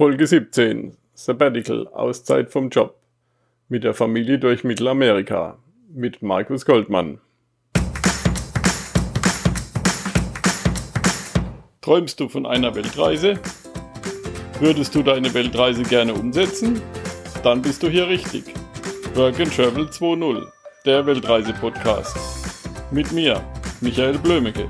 Folge 17. Sabbatical, Auszeit vom Job. Mit der Familie durch Mittelamerika. Mit Markus Goldmann. Träumst du von einer Weltreise? Würdest du deine Weltreise gerne umsetzen? Dann bist du hier richtig. Work and Travel 2.0, der Weltreise-Podcast. Mit mir, Michael Blömecke.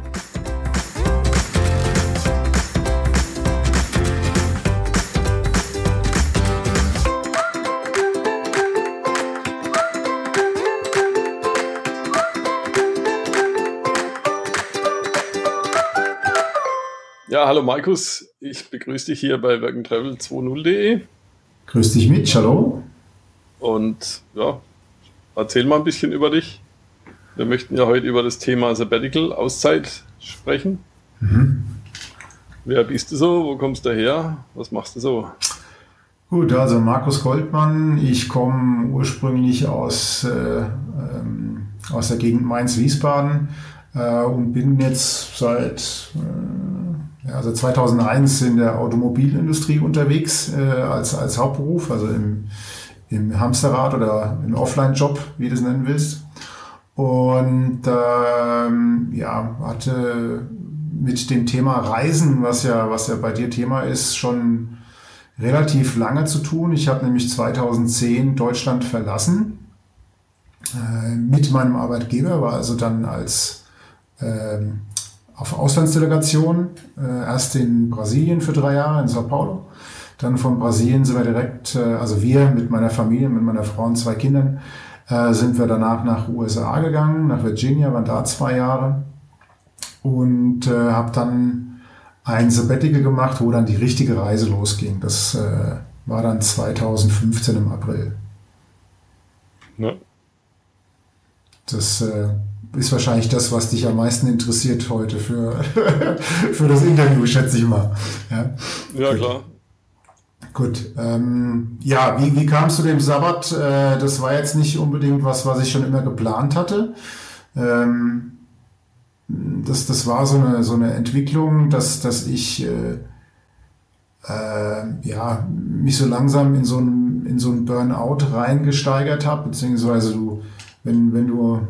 Hallo Markus, ich begrüße dich hier bei workandtravel20.de. Grüß dich mit, hallo. Und ja, erzähl mal ein bisschen über dich. Wir möchten ja heute über das Thema Sabbatical, Auszeit sprechen. Mhm. Wer bist du so? Wo kommst du her? Was machst du so? Gut, also Markus Goldmann. Ich komme ursprünglich aus, äh, ähm, aus der Gegend Mainz-Wiesbaden äh, und bin jetzt seit äh, also 2001 in der Automobilindustrie unterwegs äh, als, als Hauptberuf, also im, im Hamsterrad oder im Offline-Job, wie du es nennen willst. Und ähm, ja, hatte mit dem Thema Reisen, was ja, was ja bei dir Thema ist, schon relativ lange zu tun. Ich habe nämlich 2010 Deutschland verlassen äh, mit meinem Arbeitgeber, war also dann als ähm, auf Auslandsdelegation, äh, erst in Brasilien für drei Jahre, in Sao Paulo. Dann von Brasilien sind wir direkt, äh, also wir mit meiner Familie, mit meiner Frau und zwei Kindern, äh, sind wir danach nach USA gegangen, nach Virginia, waren da zwei Jahre und äh, habe dann ein Sabbatical gemacht, wo dann die richtige Reise losging. Das äh, war dann 2015 im April. Ja. Das äh, ist wahrscheinlich das, was dich am meisten interessiert heute für, für das Interview, schätze ich mal. Ja, ja klar. Gut. Ähm, ja, wie, wie kamst du dem Sabbat? Äh, das war jetzt nicht unbedingt was, was ich schon immer geplant hatte. Ähm, das, das war so eine, so eine Entwicklung, dass, dass ich äh, äh, ja, mich so langsam in so ein, in so ein Burnout reingesteigert habe, beziehungsweise du, wenn, wenn du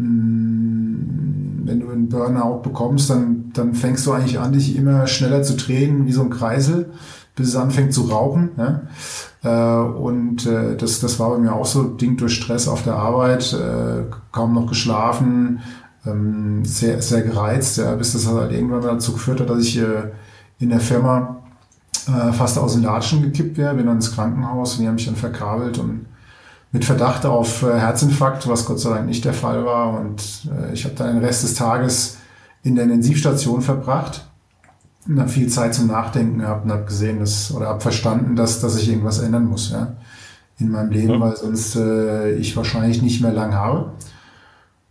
wenn du einen Burnout bekommst, dann, dann fängst du eigentlich an, dich immer schneller zu drehen, wie so ein Kreisel, bis es anfängt zu rauchen. Ne? Äh, und äh, das, das war bei mir auch so Ding durch Stress auf der Arbeit, äh, kaum noch geschlafen, ähm, sehr, sehr gereizt, ja, bis das halt irgendwann dazu geführt hat, dass ich in der Firma fast aus den Latschen gekippt wäre, bin dann ins Krankenhaus und die haben mich dann verkabelt und mit Verdacht auf äh, Herzinfarkt, was Gott sei Dank nicht der Fall war. Und äh, ich habe dann den Rest des Tages in der Intensivstation verbracht und habe viel Zeit zum Nachdenken gehabt und habe gesehen, dass oder habe verstanden, dass, dass ich irgendwas ändern muss ja, in meinem Leben, ja. weil sonst äh, ich wahrscheinlich nicht mehr lang habe.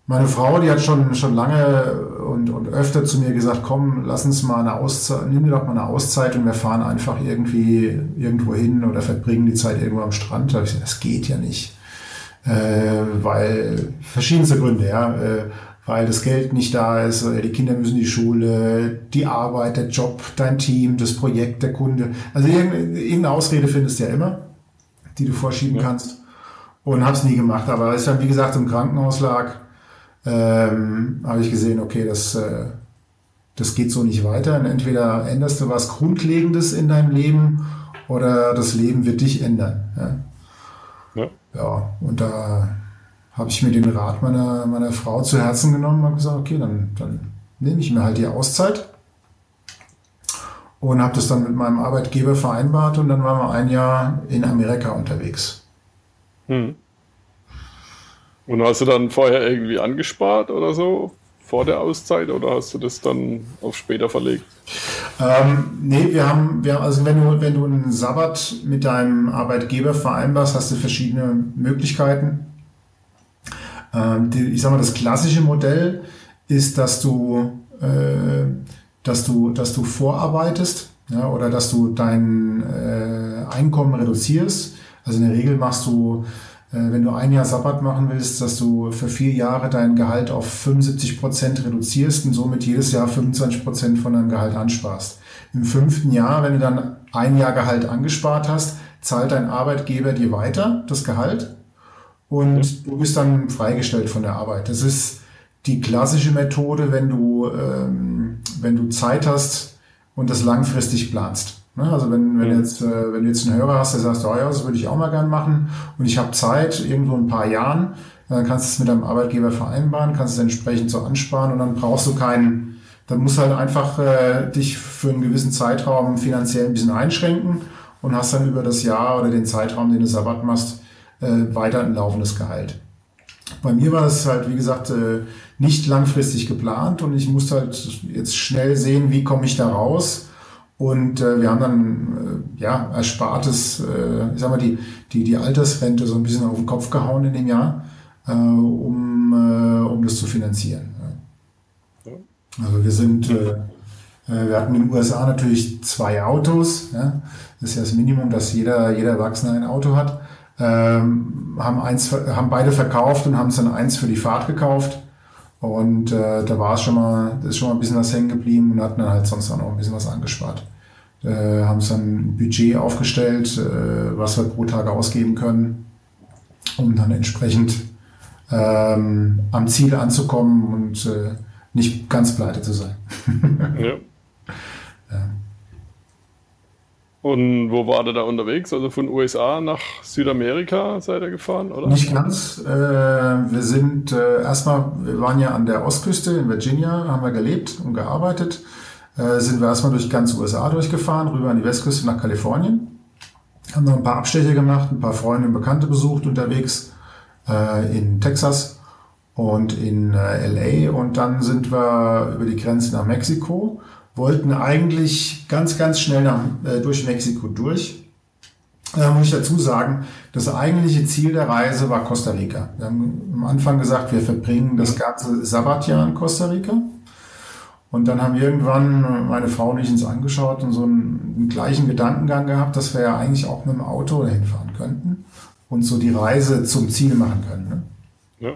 Meine Frau, die hat schon, schon lange und, und öfter zu mir gesagt, komm, lass uns mal eine Auszeit, nimm dir doch mal eine Auszeit und wir fahren einfach irgendwie irgendwo hin oder verbringen die Zeit irgendwo am Strand. Da habe ich gesagt, das geht ja nicht. Äh, weil verschiedenste Gründe, ja. Äh, weil das Geld nicht da ist, die Kinder müssen die Schule, die Arbeit, der Job, dein Team, das Projekt, der Kunde. Also irgendeine Ausrede findest du ja immer, die du vorschieben ja. kannst. Und habe es nie gemacht. Aber als ich dann, wie gesagt, im Krankenhaus lag, ähm, habe ich gesehen, okay, das, äh, das geht so nicht weiter. Und entweder änderst du was Grundlegendes in deinem Leben oder das Leben wird dich ändern. Ja, ja. ja und da habe ich mir den Rat meiner, meiner Frau zu Herzen genommen und gesagt, okay, dann, dann nehme ich mir halt die Auszeit und habe das dann mit meinem Arbeitgeber vereinbart und dann waren wir ein Jahr in Amerika unterwegs. Hm. Und hast du dann vorher irgendwie angespart oder so vor der Auszeit oder hast du das dann auf später verlegt? Ähm, nee, wir haben, wir, also wenn du, wenn du einen Sabbat mit deinem Arbeitgeber vereinbarst, hast du verschiedene Möglichkeiten. Ähm, die, ich sag mal, das klassische Modell ist, dass du, äh, dass du, dass du vorarbeitest ja, oder dass du dein äh, Einkommen reduzierst. Also in der Regel machst du wenn du ein Jahr Sabbat machen willst, dass du für vier Jahre dein Gehalt auf 75 Prozent reduzierst und somit jedes Jahr 25 Prozent von deinem Gehalt ansparst. Im fünften Jahr, wenn du dann ein Jahr Gehalt angespart hast, zahlt dein Arbeitgeber dir weiter das Gehalt und du bist dann freigestellt von der Arbeit. Das ist die klassische Methode, wenn du, ähm, wenn du Zeit hast und das langfristig planst. Ne? Also wenn, wenn, jetzt, äh, wenn du jetzt einen Hörer hast, der sagt, oh ja, das würde ich auch mal gern machen und ich habe Zeit, irgendwo ein paar Jahren, dann kannst du es mit deinem Arbeitgeber vereinbaren, kannst es entsprechend so ansparen und dann brauchst du keinen, dann musst du halt einfach äh, dich für einen gewissen Zeitraum finanziell ein bisschen einschränken und hast dann über das Jahr oder den Zeitraum, den du Sabbat machst, äh, weiter ein laufendes Gehalt. Bei mir war es halt, wie gesagt, äh, nicht langfristig geplant und ich musste halt jetzt schnell sehen, wie komme ich da raus. Und äh, wir haben dann äh, ja erspartes, äh, ich sag mal, die, die, die Altersrente so ein bisschen auf den Kopf gehauen in dem Jahr, äh, um, äh, um das zu finanzieren. Ja. Also wir sind, äh, äh wir hatten in den USA natürlich zwei Autos. Ja? Das ist ja das Minimum, dass jeder, jeder Erwachsene ein Auto hat. Ähm, haben, eins, haben beide verkauft und haben dann eins für die Fahrt gekauft. Und äh, da war es schon mal, ist schon mal ein bisschen was hängen geblieben und hatten dann halt sonst auch noch ein bisschen was angespart. Äh, haben uns dann ein Budget aufgestellt, äh, was wir pro Tag ausgeben können, um dann entsprechend ähm, am Ziel anzukommen und äh, nicht ganz pleite zu sein. ja. Und wo war der da unterwegs? Also von USA nach Südamerika seid ihr gefahren, oder? Nicht ganz. Äh, wir sind äh, erstmal, wir waren ja an der Ostküste in Virginia, haben wir gelebt und gearbeitet. Äh, sind wir erstmal durch ganz USA durchgefahren, rüber an die Westküste nach Kalifornien. Haben noch ein paar Abstecher gemacht, ein paar Freunde und Bekannte besucht unterwegs äh, in Texas und in äh, LA. Und dann sind wir über die Grenze nach Mexiko wollten eigentlich ganz, ganz schnell nach, äh, durch Mexiko durch. Da muss ich dazu sagen, das eigentliche Ziel der Reise war Costa Rica. Wir haben am Anfang gesagt, wir verbringen das ganze Sabbatjahr in Costa Rica. Und dann haben irgendwann meine Frau und ich uns angeschaut und so einen, einen, gleichen Gedankengang gehabt, dass wir ja eigentlich auch mit dem Auto dahin fahren könnten und so die Reise zum Ziel machen können. Ne? Ja.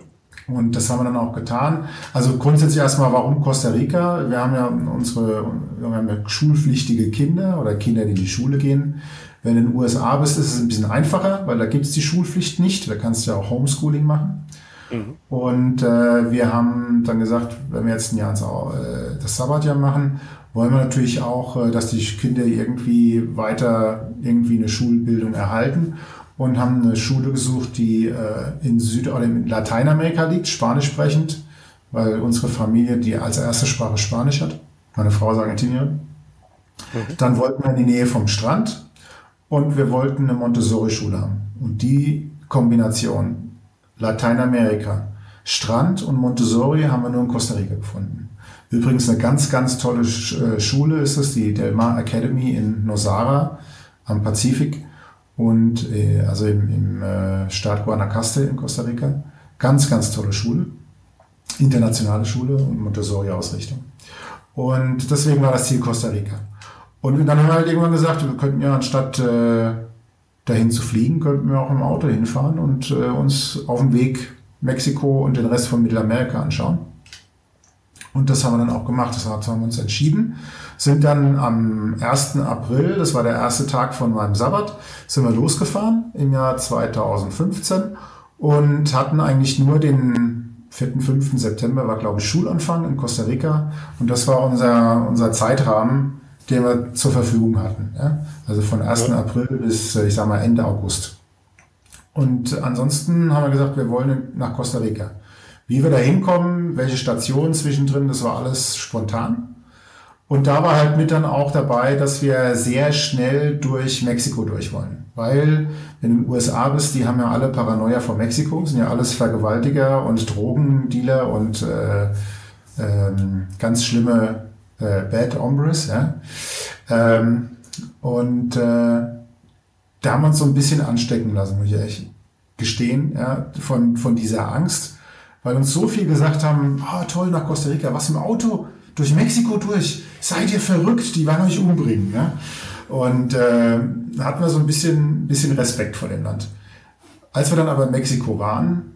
Und das haben wir dann auch getan. Also grundsätzlich erstmal, warum Costa Rica? Wir haben ja unsere wir haben ja schulpflichtige Kinder oder Kinder, die in die Schule gehen. Wenn du in den USA bist, ist es ein bisschen einfacher, weil da gibt es die Schulpflicht nicht. Da kannst du ja auch Homeschooling machen. Mhm. Und äh, wir haben dann gesagt, wenn wir jetzt ein Jahr äh, das Sabbatjahr machen, wollen wir natürlich auch, äh, dass die Kinder irgendwie weiter irgendwie eine Schulbildung erhalten und haben eine Schule gesucht, die äh, in Süd- oder in Lateinamerika liegt, spanisch sprechend, weil unsere Familie die als erste Sprache Spanisch hat. Meine Frau ist Argentinierin. Mhm. Dann wollten wir in die Nähe vom Strand und wir wollten eine Montessori-Schule haben. Und die Kombination Lateinamerika, Strand und Montessori haben wir nur in Costa Rica gefunden. Übrigens eine ganz, ganz tolle äh, Schule ist es, die Del Mar Academy in Nosara am Pazifik und äh, also im, im äh, Staat Guanacaste in Costa Rica. Ganz, ganz tolle Schule, internationale Schule und Montessori-Ausrichtung. Und deswegen war das Ziel Costa Rica. Und dann haben wir halt irgendwann gesagt, wir könnten ja anstatt äh, dahin zu fliegen, könnten wir auch im Auto hinfahren und äh, uns auf dem Weg Mexiko und den Rest von Mittelamerika anschauen. Und das haben wir dann auch gemacht. Das haben wir uns entschieden. Sind dann am 1. April, das war der erste Tag von meinem Sabbat, sind wir losgefahren im Jahr 2015 und hatten eigentlich nur den 4., 5. September war, glaube ich, Schulanfang in Costa Rica. Und das war unser, unser Zeitrahmen, den wir zur Verfügung hatten. Ja? Also von 1. Ja. April bis, ich sag mal, Ende August. Und ansonsten haben wir gesagt, wir wollen nach Costa Rica. Wie wir da hinkommen, welche Stationen zwischendrin, das war alles spontan. Und da war halt mit dann auch dabei, dass wir sehr schnell durch Mexiko durch wollen. Weil, wenn du in den USA bist, die haben ja alle Paranoia vor Mexiko, sind ja alles Vergewaltiger und Drogendealer und äh, ähm, ganz schlimme äh, Bad Hombres. Ja? Ähm, und äh, da haben wir uns so ein bisschen anstecken lassen, muss ich echt gestehen, ja, von, von dieser Angst weil uns so viel gesagt haben, oh, toll nach Costa Rica, was im Auto, durch Mexiko durch, seid ihr verrückt, die werden euch umbringen. Ja? Und äh, da hatten wir so ein bisschen, bisschen Respekt vor dem Land. Als wir dann aber in Mexiko waren,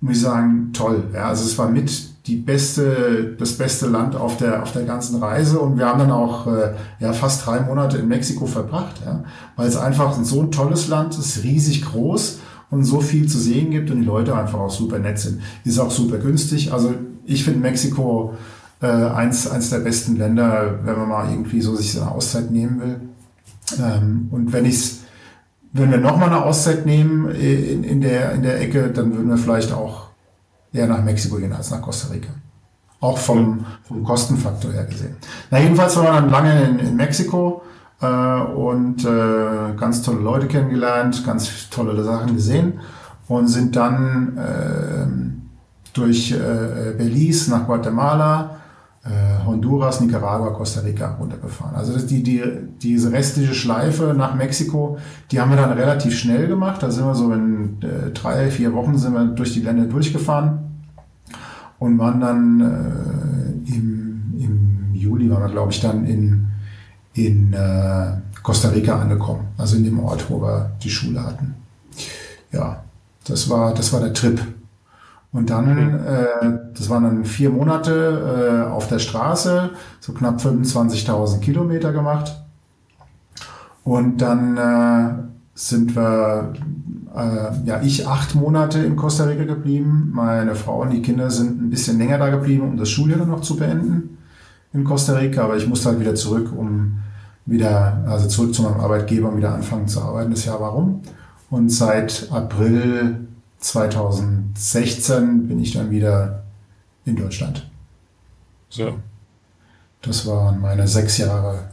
muss ich sagen, toll. Ja, also es war mit die beste, das beste Land auf der, auf der ganzen Reise und wir haben dann auch äh, ja, fast drei Monate in Mexiko verbracht, ja, weil es einfach so ein tolles Land ist, riesig groß und so viel zu sehen gibt und die Leute einfach auch super nett sind. Ist auch super günstig. Also ich finde Mexiko äh, eins, eins der besten Länder, wenn man mal irgendwie so sich eine Auszeit nehmen will. Ähm, und wenn ich's, wenn wir nochmal eine Auszeit nehmen in, in, der, in der Ecke, dann würden wir vielleicht auch eher nach Mexiko gehen als nach Costa Rica. Auch vom, vom Kostenfaktor her gesehen. Na, jedenfalls waren wir dann lange in, in Mexiko äh, und äh, ganz tolle Leute kennengelernt, ganz tolle Sachen gesehen und sind dann äh, durch äh, Belize nach Guatemala, äh, Honduras, Nicaragua, Costa Rica runtergefahren. Also die, die, diese restliche Schleife nach Mexiko, die haben wir dann relativ schnell gemacht. Da sind wir so in äh, drei, vier Wochen sind wir durch die Länder durchgefahren und waren dann äh, im, im Juli, waren wir glaube ich dann in, in äh, Costa Rica angekommen. Also in dem Ort, wo wir die Schule hatten. Ja, das war, das war der Trip. Und dann, äh, das waren dann vier Monate äh, auf der Straße, so knapp 25.000 Kilometer gemacht. Und dann äh, sind wir, äh, ja, ich acht Monate in Costa Rica geblieben. Meine Frau und die Kinder sind ein bisschen länger da geblieben, um das Schuljahr noch zu beenden in Costa Rica. Aber ich musste halt wieder zurück, um wieder, also zurück zu meinem Arbeitgeber, um wieder anfangen zu arbeiten. Das Jahr warum. Und seit April 2016 bin ich dann wieder in Deutschland. So. Das waren meine sechs Jahre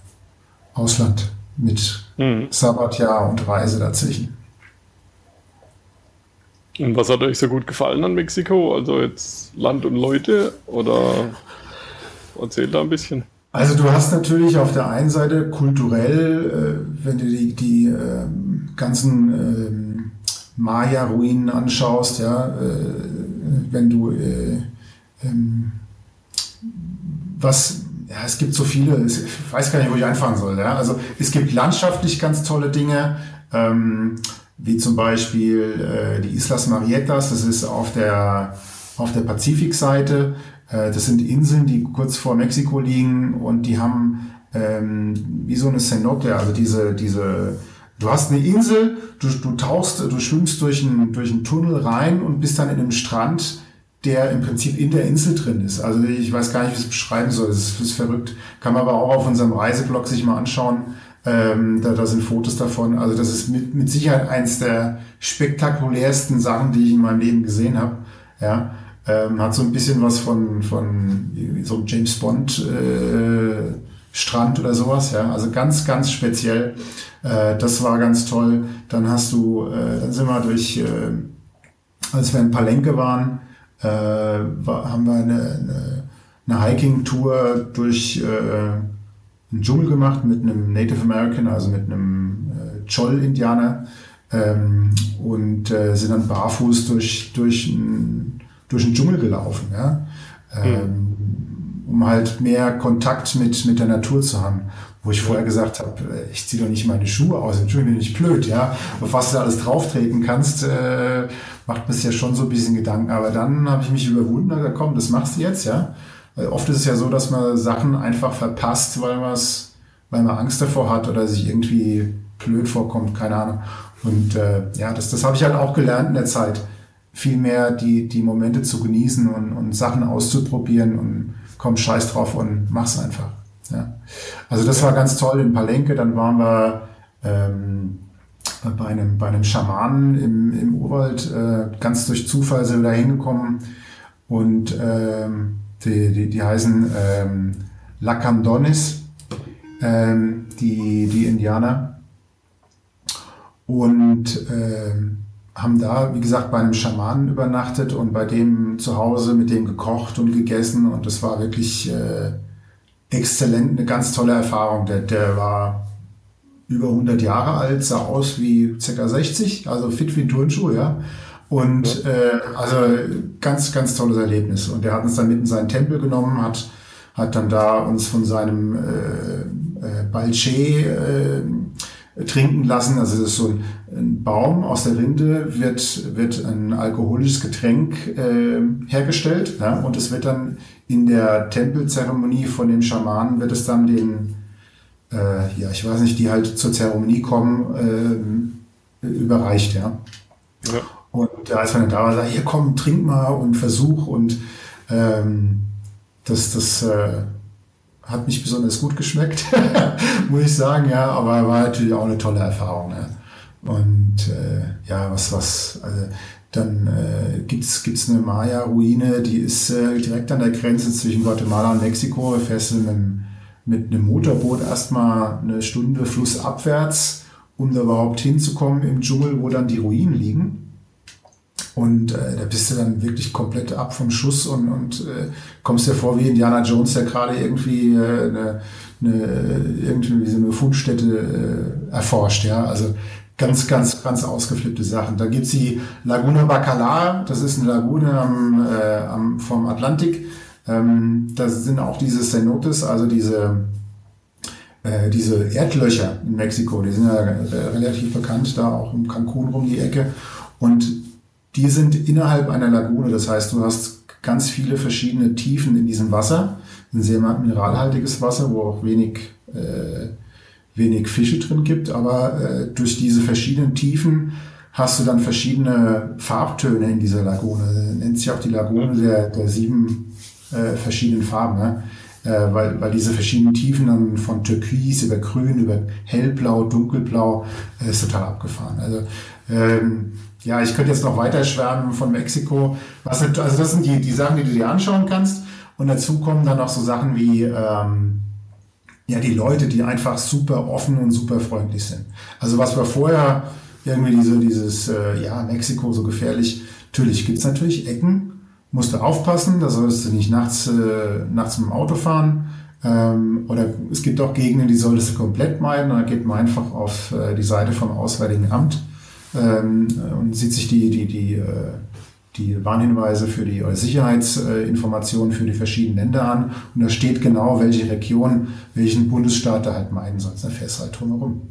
Ausland mit mhm. Sabbatjahr und Reise dazwischen. Und was hat euch so gut gefallen an Mexiko? Also jetzt Land und Leute oder erzählt da ein bisschen. Also du hast natürlich auf der einen Seite kulturell, äh, wenn du die, die äh, ganzen äh, Maya-Ruinen anschaust, ja, äh, wenn du äh, ähm, was, ja, es gibt so viele, ich weiß gar nicht, wo ich anfangen soll. Ja? Also es gibt landschaftlich ganz tolle Dinge, ähm, wie zum Beispiel äh, die Islas Marietas, das ist auf der, auf der Pazifikseite. Äh, das sind Inseln, die kurz vor Mexiko liegen und die haben ähm, wie so eine Cenote, also diese, diese Du hast eine Insel, du, du tauchst, du schwimmst durch einen, durch einen Tunnel rein und bist dann in einem Strand, der im Prinzip in der Insel drin ist. Also ich weiß gar nicht, wie ich es beschreiben soll. Das ist, das ist verrückt. Kann man aber auch auf unserem Reiseblog sich mal anschauen. Ähm, da, da sind Fotos davon. Also das ist mit, mit Sicherheit eins der spektakulärsten Sachen, die ich in meinem Leben gesehen habe. Ja, ähm, hat so ein bisschen was von, von so James Bond äh, Strand oder sowas. Ja, also ganz, ganz speziell. Äh, das war ganz toll. Dann hast du, äh, dann sind wir durch, äh, als wir in Palenque waren, äh, war, haben wir eine, eine, eine Hiking-Tour durch äh, einen Dschungel gemacht mit einem Native American, also mit einem äh, Chol-Indianer ähm, und äh, sind dann barfuß durch, durch, ein, durch den Dschungel gelaufen. Ja? Ähm. Um halt mehr Kontakt mit, mit der Natur zu haben wo ich vorher gesagt habe, äh, ich ziehe doch nicht meine Schuhe aus, Entschuldigung, nicht blöd, ja. Auf was du alles drauftreten kannst, äh, macht mir ja schon so ein bisschen Gedanken. Aber dann habe ich mich überwunden und gesagt, komm, das machst du jetzt, ja. Weil oft ist es ja so, dass man Sachen einfach verpasst, weil man weil man Angst davor hat oder sich irgendwie blöd vorkommt, keine Ahnung. Und äh, ja, das, das habe ich halt auch gelernt in der Zeit, viel mehr die, die Momente zu genießen und, und Sachen auszuprobieren und komm, scheiß drauf und mach's einfach. Ja. Also das war ganz toll in Palenque. Dann waren wir ähm, bei, einem, bei einem Schamanen im, im Urwald. Äh, ganz durch Zufall sind wir da hingekommen. Und ähm, die, die, die heißen ähm, Lacandones, ähm, die, die Indianer. Und ähm, haben da, wie gesagt, bei einem Schamanen übernachtet und bei dem zu Hause mit dem gekocht und gegessen. Und das war wirklich... Äh, exzellent, eine ganz tolle Erfahrung. Der, der war über 100 Jahre alt, sah aus wie ca. 60, also fit wie ein Turnschuh, ja. Und ja. Äh, also ganz, ganz tolles Erlebnis. Und der hat uns dann mit in seinen Tempel genommen, hat, hat dann da uns von seinem äh, äh, Balché äh, trinken lassen. Also das ist so ein, ein Baum aus der Rinde wird, wird ein alkoholisches Getränk äh, hergestellt ja, und es wird dann in der Tempelzeremonie von den Schamanen wird es dann den, äh, ja, ich weiß nicht, die halt zur Zeremonie kommen, äh, überreicht, ja. ja. Und da ist man dann da und sagt, hier komm, trink mal und versuch und ähm, das, das äh, hat nicht besonders gut geschmeckt, muss ich sagen, ja, aber war natürlich auch eine tolle Erfahrung. Ja. Und äh, ja, was, was, also dann äh, gibt's gibt's eine Maya-Ruine, die ist äh, direkt an der Grenze zwischen Guatemala und Mexiko. Da fährst mit einem Motorboot erstmal eine Stunde flussabwärts, um da überhaupt hinzukommen im Dschungel, wo dann die Ruinen liegen. Und äh, da bist du dann wirklich komplett ab vom Schuss und, und äh, kommst dir vor wie Indiana Jones, der gerade irgendwie äh, eine, eine, irgendwie so eine Fundstätte äh, erforscht. Ja, also ganz, ganz, ganz ausgeflippte Sachen. Da gibt's die Laguna Bacalar, das ist eine Lagune am, äh, am, vom Atlantik. Ähm, da sind auch diese Cenotes, also diese äh, diese Erdlöcher in Mexiko, die sind ja relativ bekannt, da auch um Cancun rum die Ecke. Und die sind innerhalb einer Lagune. Das heißt, du hast ganz viele verschiedene Tiefen in diesem Wasser. Ein sehr mineralhaltiges Wasser, wo auch wenig, äh, wenig Fische drin gibt. Aber äh, durch diese verschiedenen Tiefen hast du dann verschiedene Farbtöne in dieser Lagune. Nennt sich auch die Lagune der, der sieben äh, verschiedenen Farben. Ne? Äh, weil, weil diese verschiedenen Tiefen dann von Türkis über Grün, über Hellblau, Dunkelblau, äh, ist total abgefahren. Also ähm, ja, ich könnte jetzt noch weiter schwärmen von Mexiko. Was, also das sind die, die Sachen, die du dir anschauen kannst. Und dazu kommen dann noch so Sachen wie ähm, ja die Leute, die einfach super offen und super freundlich sind. Also was wir vorher irgendwie diese, dieses, äh, ja, Mexiko so gefährlich. Natürlich gibt's natürlich Ecken, musst du aufpassen, da solltest du nicht nachts, äh, nachts mit dem Auto fahren. Ähm, oder es gibt auch Gegenden, die solltest du komplett meiden. Da geht man einfach auf äh, die Seite vom Auswärtigen Amt ähm, und sieht sich die, die, die, äh, die Warnhinweise für die Sicherheitsinformationen für die verschiedenen Länder an. Und da steht genau, welche Region, welchen Bundesstaat da halt meiden soll. Da fährst halt drumherum.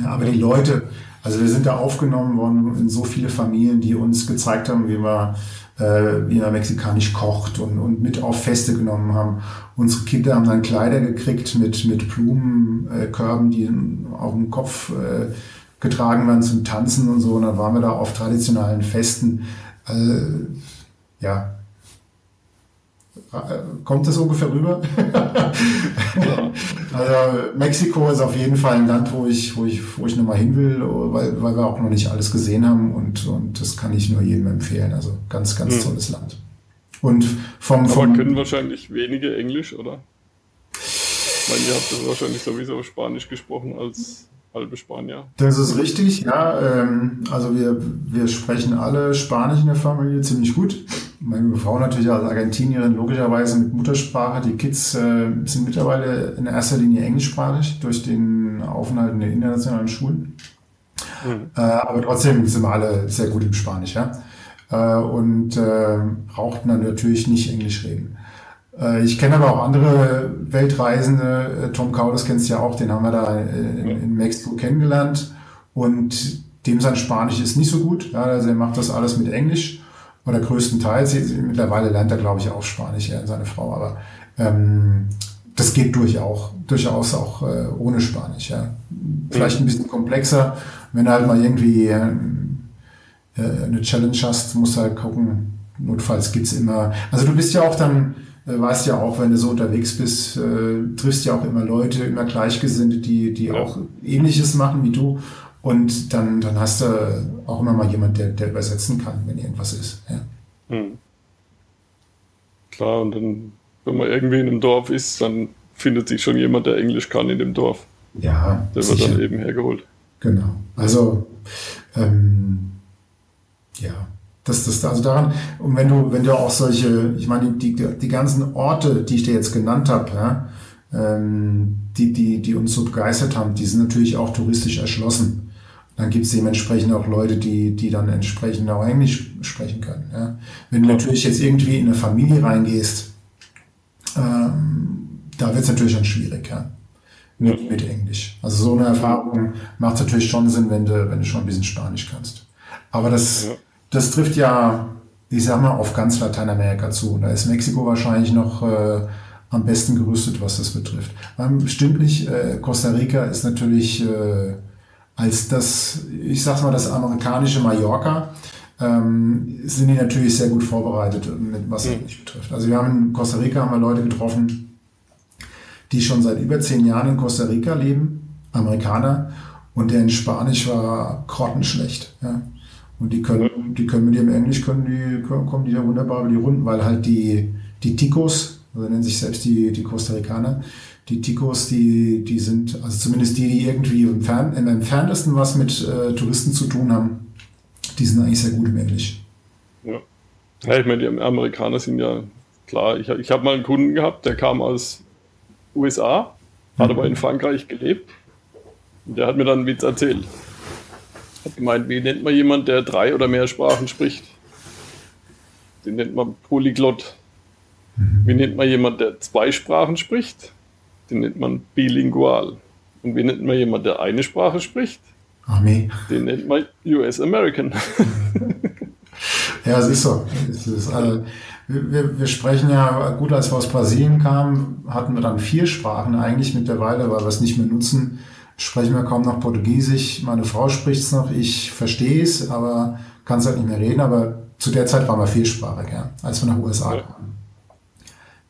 Ja, aber die Leute, also wir sind da aufgenommen worden in so viele Familien, die uns gezeigt haben, wie man, äh, wie man mexikanisch kocht und, und mit auf Feste genommen haben. Unsere Kinder haben dann Kleider gekriegt mit, mit Blumenkörben, äh, die auf dem Kopf äh, getragen werden zum Tanzen und so. Und dann waren wir da auf traditionellen Festen. Also, ja. Kommt das ungefähr rüber? also Mexiko ist auf jeden Fall ein Land, wo ich, wo ich, wo ich nochmal hin will, weil, weil wir auch noch nicht alles gesehen haben und, und das kann ich nur jedem empfehlen. Also ganz, ganz hm. tolles Land. Und vom, vom Aber können wahrscheinlich wenige Englisch, oder? Ich meine, ihr habt das wahrscheinlich sowieso Spanisch gesprochen als halbe Spanier. Das ist richtig, ja. Ähm, also wir, wir sprechen alle Spanisch in der Familie ziemlich gut. Meine Frau natürlich als Argentinierin logischerweise mit Muttersprache. Die Kids äh, sind mittlerweile in erster Linie englischsprachig durch den Aufenthalt in den internationalen Schulen. Mhm. Äh, aber trotzdem sind wir alle sehr gut im Spanisch, ja. Äh, und äh, brauchten dann natürlich nicht Englisch reden. Äh, ich kenne aber auch andere Weltreisende. Äh, Tom Kaudes kennst du ja auch, den haben wir da in, in Mexiko kennengelernt. Und dem sein Spanisch ist nicht so gut. Also er macht das alles mit Englisch oder größtenteils. Mittlerweile lernt er, glaube ich, auch Spanisch, er und seine Frau. Aber ähm, das geht durchaus, durchaus auch äh, ohne Spanisch. Ja. Vielleicht ein bisschen komplexer. Wenn du halt mal irgendwie äh, eine Challenge hast, musst du halt gucken. Notfalls gibt's immer. Also du bist ja auch dann äh, weißt ja auch, wenn du so unterwegs bist, äh, triffst ja auch immer Leute, immer Gleichgesinnte, die, die ja. auch Ähnliches machen wie du. Und dann, dann hast du auch immer mal jemand, der, der übersetzen kann, wenn irgendwas ist. Ja. Hm. Klar, und dann, wenn man irgendwie in einem Dorf ist, dann findet sich schon jemand, der Englisch kann in dem Dorf. Ja. Der sicher. wird dann eben hergeholt. Genau. Also, ähm, ja, das, das, also daran, und wenn du, wenn du auch solche, ich meine, die, die, die ganzen Orte, die ich dir jetzt genannt habe, ja, ähm, die, die, die uns so begeistert haben, die sind natürlich auch touristisch erschlossen. Dann gibt es dementsprechend auch Leute, die, die dann entsprechend auch Englisch sprechen können. Ja. Wenn du natürlich jetzt irgendwie in eine Familie reingehst, ähm, da wird es natürlich dann schwierig. Ja. mit, mit Englisch. Also so eine Erfahrung macht natürlich schon Sinn, wenn du, wenn du schon ein bisschen Spanisch kannst. Aber das, ja. Das trifft ja, ich sag mal, auf ganz Lateinamerika zu. Und da ist Mexiko wahrscheinlich noch äh, am besten gerüstet, was das betrifft. Ähm, stimmt nicht, äh, Costa Rica ist natürlich äh, als das, ich sag's mal, das amerikanische Mallorca, ähm, sind die natürlich sehr gut vorbereitet, mit was mhm. Englisch betrifft. Also wir haben in Costa Rica haben wir Leute getroffen, die schon seit über zehn Jahren in Costa Rica leben, Amerikaner, und deren Spanisch war grottenschlecht. Ja. Und die können, die können mit ihrem Englisch, können die, kommen die da wunderbar über die Runden, weil halt die, die Ticos, also nennen sich selbst die, die Costa Ricaner, die Ticos, die, die sind, also zumindest die, die irgendwie im, Fern, im entferntesten was mit äh, Touristen zu tun haben, die sind eigentlich sehr gut im Englisch. Ja. ja ich meine, die Amerikaner sind ja klar. Ich, ich habe mal einen Kunden gehabt, der kam aus USA, hat mhm. aber in Frankreich gelebt. Und der hat mir dann einen Witz erzählt. Hat gemeint, wie nennt man jemand, der drei oder mehr Sprachen spricht? Den nennt man Polyglott. Wie nennt man jemand, der zwei Sprachen spricht? Den nennt man bilingual. Und wie nennt man jemand, der eine Sprache spricht? Armee. Den nennt man US American. ja, es ist so. Es ist, also, wir, wir, sprechen ja, gut, als wir aus Brasilien kamen, hatten wir dann vier Sprachen eigentlich mittlerweile, weil wir es nicht mehr nutzen. Sprechen wir kaum noch Portugiesisch. Meine Frau spricht es noch, ich verstehe es, aber kann es halt nicht mehr reden. Aber zu der Zeit waren wir viersprachig, ja, als wir nach USA kamen.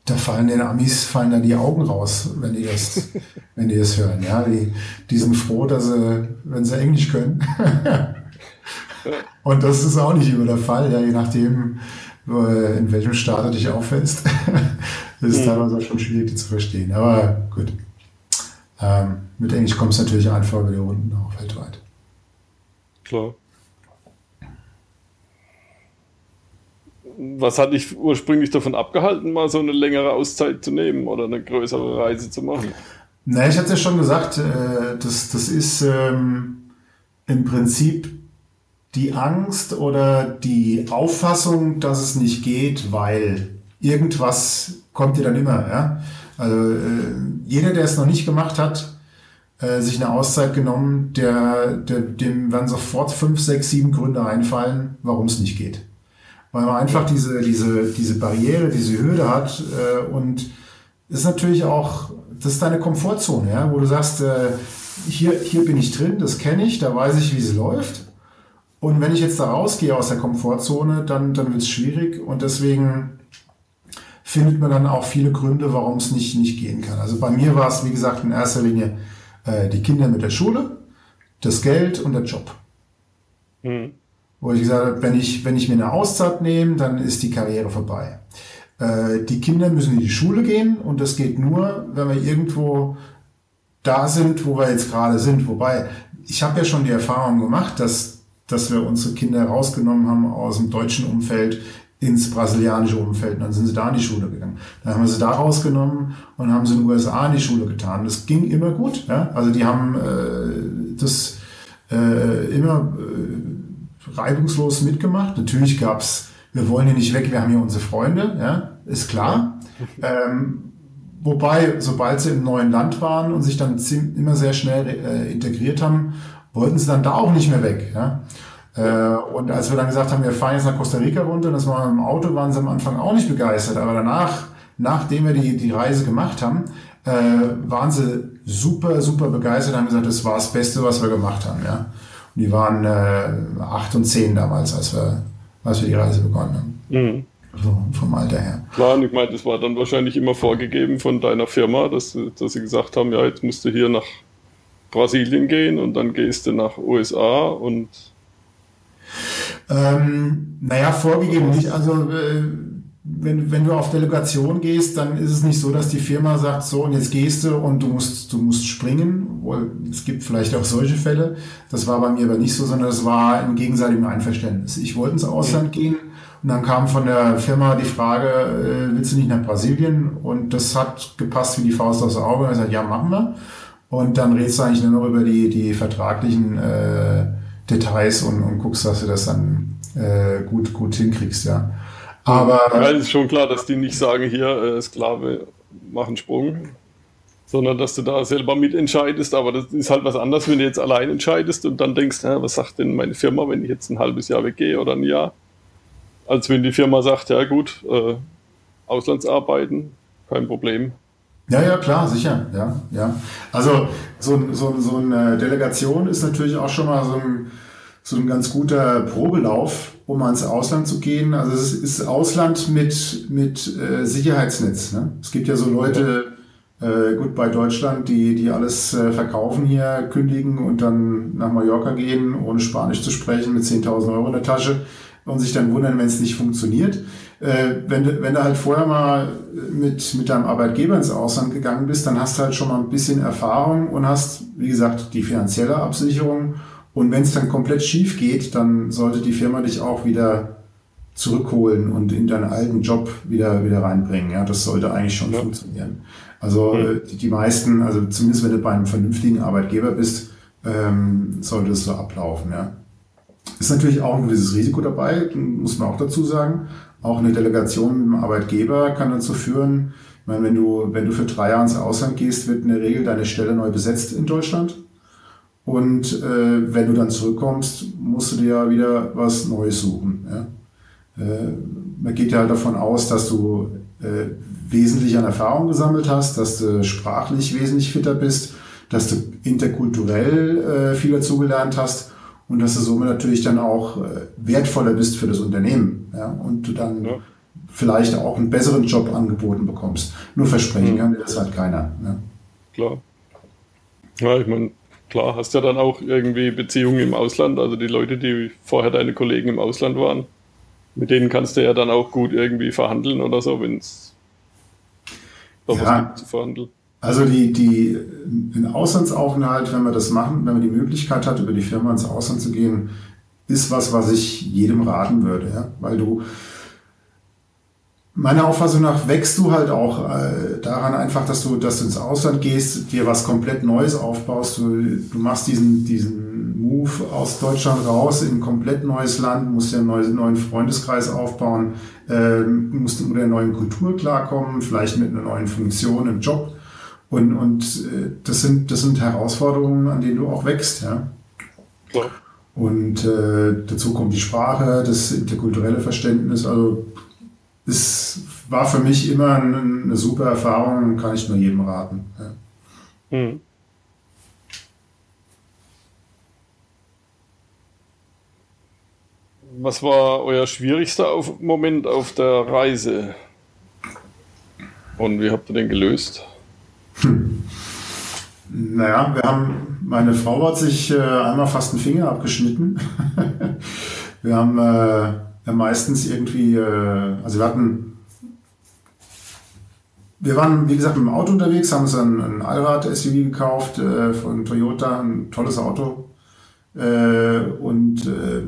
Da fallen den Amis fallen da die Augen raus, wenn die das, wenn die das hören. Ja, die, die sind froh, dass sie, wenn sie Englisch können. Und das ist auch nicht immer der Fall, ja, je nachdem, in welchem Staat du dich auffällst. das ist mhm. teilweise auch schon schwierig, die zu verstehen. Aber gut. Ähm, mit Englisch kommst du natürlich einfach über die Runden auch weltweit. Klar. Was hat dich ursprünglich davon abgehalten, mal so eine längere Auszeit zu nehmen oder eine größere Reise zu machen? Na, ich hatte ja schon gesagt, äh, das, das ist ähm, im Prinzip die Angst oder die Auffassung, dass es nicht geht, weil irgendwas kommt dir dann immer. Ja? Also äh, jeder, der es noch nicht gemacht hat, äh, sich eine Auszeit genommen, der, der, dem werden sofort fünf, sechs, sieben Gründe einfallen, warum es nicht geht. Weil man einfach diese, diese, diese Barriere, diese Hürde hat äh, und ist natürlich auch, das ist deine Komfortzone, ja, wo du sagst, äh, hier, hier bin ich drin, das kenne ich, da weiß ich, wie es läuft. Und wenn ich jetzt da rausgehe aus der Komfortzone, dann, dann wird es schwierig und deswegen findet man dann auch viele Gründe, warum es nicht, nicht gehen kann. Also bei mir war es, wie gesagt, in erster Linie äh, die Kinder mit der Schule, das Geld und der Job. Mhm. Wo ich gesagt habe, wenn ich, wenn ich mir eine Auszeit nehme, dann ist die Karriere vorbei. Äh, die Kinder müssen in die Schule gehen und das geht nur, wenn wir irgendwo da sind, wo wir jetzt gerade sind. Wobei, ich habe ja schon die Erfahrung gemacht, dass dass wir unsere Kinder rausgenommen haben aus dem deutschen Umfeld ins brasilianische Umfeld. Und dann sind sie da in die Schule gegangen. Dann haben wir sie da rausgenommen und haben sie in den USA in die Schule getan. Das ging immer gut. Ja? Also die haben äh, das äh, immer äh, reibungslos mitgemacht. Natürlich gab's, wir wollen hier nicht weg, wir haben hier unsere Freunde, ja? ist klar. Ähm, wobei, sobald sie im neuen Land waren und sich dann immer sehr schnell äh, integriert haben, wollten sie dann da auch nicht mehr weg. Ja? Äh, und als wir dann gesagt haben, wir fahren jetzt nach Costa Rica runter, das war im Auto, waren sie am Anfang auch nicht begeistert. Aber danach, nachdem wir die, die Reise gemacht haben, äh, waren sie super, super begeistert und haben gesagt, das war das Beste, was wir gemacht haben. Ja? Und die waren äh, acht und zehn damals, als wir, als wir die Reise begonnen haben. Mhm. So, vom Alter her. Klar, und ich meine, das war dann wahrscheinlich immer vorgegeben von deiner Firma, dass, dass sie gesagt haben, ja, jetzt musst du hier nach Brasilien gehen und dann gehst du nach USA und ähm, naja, vorgegeben nicht. Also äh, wenn, wenn du auf Delegation gehst, dann ist es nicht so, dass die Firma sagt, so und jetzt gehst du und du musst, du musst springen. Es gibt vielleicht auch solche Fälle. Das war bei mir aber nicht so, sondern es war im gegenseitigen Einverständnis. Ich wollte ins Ausland gehen und dann kam von der Firma die Frage, äh, willst du nicht nach Brasilien? Und das hat gepasst wie die Faust aufs Auge. Und er sagt, ja, machen wir. Und dann redest du eigentlich nur noch über die, die vertraglichen äh, Details und, und guckst, dass du das dann äh, gut, gut hinkriegst, ja. Aber. Ja, ist schon klar, dass die nicht sagen, hier, äh, Sklave, mach einen Sprung. sondern dass du da selber mitentscheidest. Aber das ist halt was anderes, wenn du jetzt allein entscheidest und dann denkst, na, was sagt denn meine Firma, wenn ich jetzt ein halbes Jahr weggehe oder ein Jahr? Als wenn die Firma sagt, ja gut, äh, Auslandsarbeiten, kein Problem. Ja, ja, klar, sicher, ja, ja. Also so, so, so eine Delegation ist natürlich auch schon mal so ein, so ein ganz guter Probelauf, um ans Ausland zu gehen. Also es ist Ausland mit, mit äh, Sicherheitsnetz. Ne? Es gibt ja so Leute, äh, gut bei Deutschland, die, die alles äh, verkaufen hier, kündigen und dann nach Mallorca gehen, ohne Spanisch zu sprechen, mit 10.000 Euro in der Tasche und sich dann wundern, wenn es nicht funktioniert. Äh, wenn, du, wenn du halt vorher mal mit, mit deinem Arbeitgeber ins Ausland gegangen bist, dann hast du halt schon mal ein bisschen Erfahrung und hast, wie gesagt, die finanzielle Absicherung. Und wenn es dann komplett schief geht, dann sollte die Firma dich auch wieder zurückholen und in deinen alten Job wieder, wieder reinbringen. Ja, das sollte eigentlich schon ja. funktionieren. Also mhm. die, die meisten, also zumindest wenn du bei einem vernünftigen Arbeitgeber bist, ähm, sollte es so ablaufen. Ja. Ist natürlich auch ein gewisses Risiko dabei, muss man auch dazu sagen. Auch eine Delegation mit dem Arbeitgeber kann dazu führen, ich meine, wenn du, wenn du für drei Jahre ins Ausland gehst, wird in der Regel deine Stelle neu besetzt in Deutschland. Und äh, wenn du dann zurückkommst, musst du dir ja wieder was Neues suchen. Ja? Äh, man geht ja halt davon aus, dass du äh, wesentlich an Erfahrung gesammelt hast, dass du sprachlich wesentlich fitter bist, dass du interkulturell äh, viel dazugelernt hast und dass du somit natürlich dann auch äh, wertvoller bist für das Unternehmen ja? und du dann ja. vielleicht auch einen besseren Job angeboten bekommst. Nur versprechen mhm. kann dir das halt keiner. Ja? Klar. Ja, ich meine, klar, hast ja dann auch irgendwie Beziehungen im Ausland, also die Leute, die vorher deine Kollegen im Ausland waren, mit denen kannst du ja dann auch gut irgendwie verhandeln oder so, wenn es ja. was gibt zu verhandeln. Also die, die, den Auslandsaufenthalt, wenn wir das machen, wenn man die Möglichkeit hat, über die Firma ins Ausland zu gehen, ist was, was ich jedem raten würde, ja? weil du meiner Auffassung nach wächst du halt auch äh, daran einfach, dass du, dass du ins Ausland gehst, dir was komplett Neues aufbaust. Du, du machst diesen, diesen Move aus Deutschland raus in ein komplett neues Land, musst dir einen neuen, neuen Freundeskreis aufbauen, äh, musst mit einer neuen Kultur klarkommen, vielleicht mit einer neuen Funktion im Job. Und, und äh, das, sind, das sind Herausforderungen, an denen du auch wächst. Ja? Klar. Und äh, dazu kommt die Sprache, das interkulturelle Verständnis. Also es war für mich immer eine, eine super Erfahrung und kann ich nur jedem raten. Ja. Hm. Was war euer schwierigster auf, Moment auf der Reise? Und wie habt ihr den gelöst? Hm. Naja, wir haben, meine Frau hat sich äh, einmal fast einen Finger abgeschnitten. wir haben äh, meistens irgendwie, äh, also wir hatten, wir waren, wie gesagt, mit dem Auto unterwegs, haben uns ein, ein Allrad-SUV gekauft äh, von Toyota, ein tolles Auto. Äh, und äh,